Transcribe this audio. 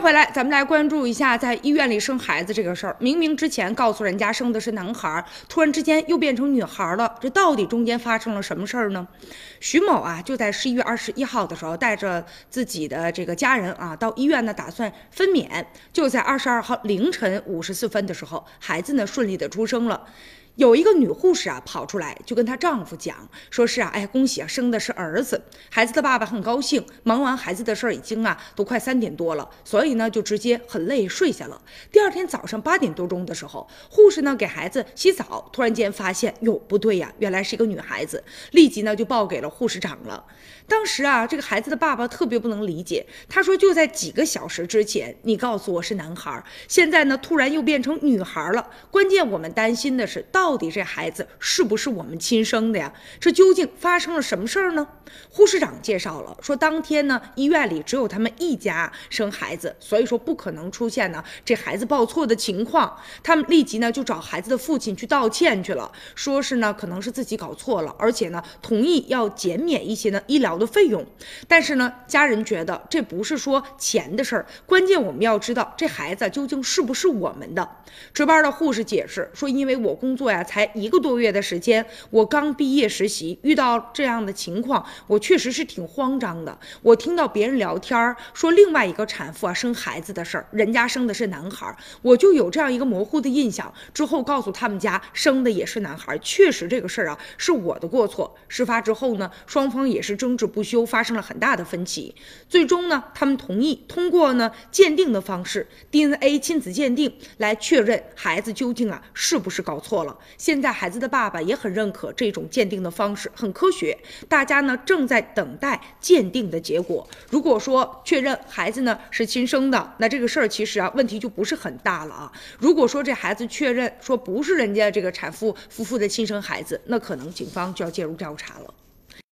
回来，咱们来关注一下在医院里生孩子这个事儿。明明之前告诉人家生的是男孩，突然之间又变成女孩了，这到底中间发生了什么事儿呢？徐某啊，就在十一月二十一号的时候，带着自己的这个家人啊，到医院呢，打算分娩。就在二十二号凌晨五十四分的时候，孩子呢顺利的出生了。有一个女护士啊，跑出来就跟她丈夫讲，说是啊，哎，恭喜啊，生的是儿子。孩子的爸爸很高兴，忙完孩子的事儿已经啊，都快三点多了，所以呢，就直接很累睡下了。第二天早上八点多钟的时候，护士呢给孩子洗澡，突然间发现哟不对呀，原来是一个女孩子，立即呢就报给了护士长了。当时啊，这个孩子的爸爸特别不能理解，他说就在几个小时之前，你告诉我是男孩，现在呢突然又变成女孩了。关键我们担心的是到。到底这孩子是不是我们亲生的呀？这究竟发生了什么事儿呢？护士长介绍了，说当天呢，医院里只有他们一家生孩子，所以说不可能出现呢这孩子报错的情况。他们立即呢就找孩子的父亲去道歉去了，说是呢可能是自己搞错了，而且呢同意要减免一些呢医疗的费用。但是呢家人觉得这不是说钱的事儿，关键我们要知道这孩子究竟是不是我们的。值班的护士解释说，因为我工作作呀。才一个多月的时间，我刚毕业实习，遇到这样的情况，我确实是挺慌张的。我听到别人聊天说另外一个产妇啊生孩子的事儿，人家生的是男孩，我就有这样一个模糊的印象。之后告诉他们家生的也是男孩，确实这个事儿啊是我的过错。事发之后呢，双方也是争执不休，发生了很大的分歧。最终呢，他们同意通过呢鉴定的方式，DNA 亲子鉴定来确认孩子究竟啊是不是搞错了。现在孩子的爸爸也很认可这种鉴定的方式，很科学。大家呢正在等待鉴定的结果。如果说确认孩子呢是亲生的，那这个事儿其实啊问题就不是很大了啊。如果说这孩子确认说不是人家这个产妇夫妇的亲生孩子，那可能警方就要介入调查了。